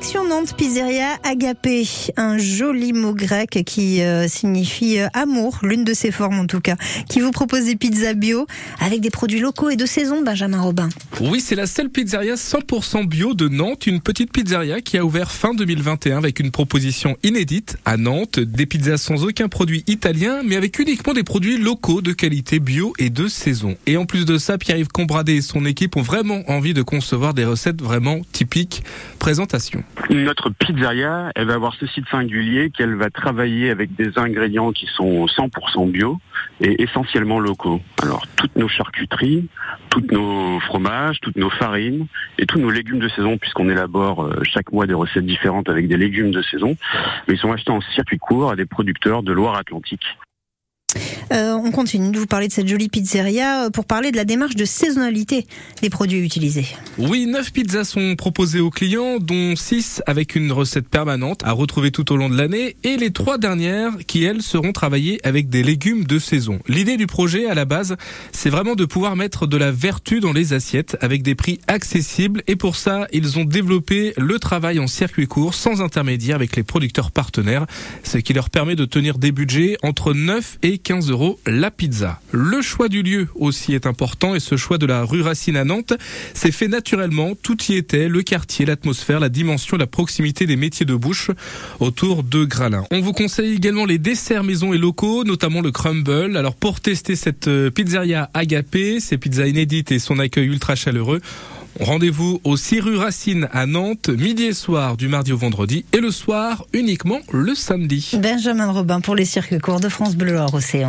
Direction Nantes, pizzeria Agapé, un joli mot grec qui euh, signifie euh, amour, l'une de ses formes en tout cas, qui vous propose des pizzas bio avec des produits locaux et de saison, Benjamin Robin. Oui, c'est la seule pizzeria 100% bio de Nantes, une petite pizzeria qui a ouvert fin 2021 avec une proposition inédite à Nantes, des pizzas sans aucun produit italien, mais avec uniquement des produits locaux de qualité bio et de saison. Et en plus de ça, Pierre-Yves Combradé et son équipe ont vraiment envie de concevoir des recettes vraiment typiques. Présentation. Notre pizzeria, elle va avoir ceci de singulier qu'elle va travailler avec des ingrédients qui sont 100% bio et essentiellement locaux. Alors toutes nos charcuteries, toutes nos fromages, toutes nos farines et tous nos légumes de saison, puisqu'on élabore euh, chaque mois des recettes différentes avec des légumes de saison, mais ils sont achetés en circuit court à des producteurs de Loire-Atlantique. Euh, on continue de vous parler de cette jolie pizzeria euh, pour parler de la démarche de saisonnalité des produits utilisés. Oui, 9 pizzas sont proposées aux clients, dont 6 avec une recette permanente à retrouver tout au long de l'année et les trois dernières qui, elles, seront travaillées avec des légumes de saison. L'idée du projet, à la base, c'est vraiment de pouvoir mettre de la vertu dans les assiettes avec des prix accessibles et pour ça, ils ont développé le travail en circuit court sans intermédiaire avec les producteurs partenaires, ce qui leur permet de tenir des budgets entre 9 et 15 euros la pizza. Le choix du lieu aussi est important et ce choix de la rue Racine à Nantes s'est fait naturellement. Tout y était, le quartier, l'atmosphère, la dimension, la proximité des métiers de bouche autour de Gralin. On vous conseille également les desserts maison et locaux, notamment le crumble. Alors pour tester cette euh, pizzeria agapé, ces pizzas inédites et son accueil ultra chaleureux, Rendez-vous au 6 rue Racine à Nantes, midi et soir du mardi au vendredi et le soir uniquement le samedi. Benjamin Robin pour les circuits courts de France Bleu Océan.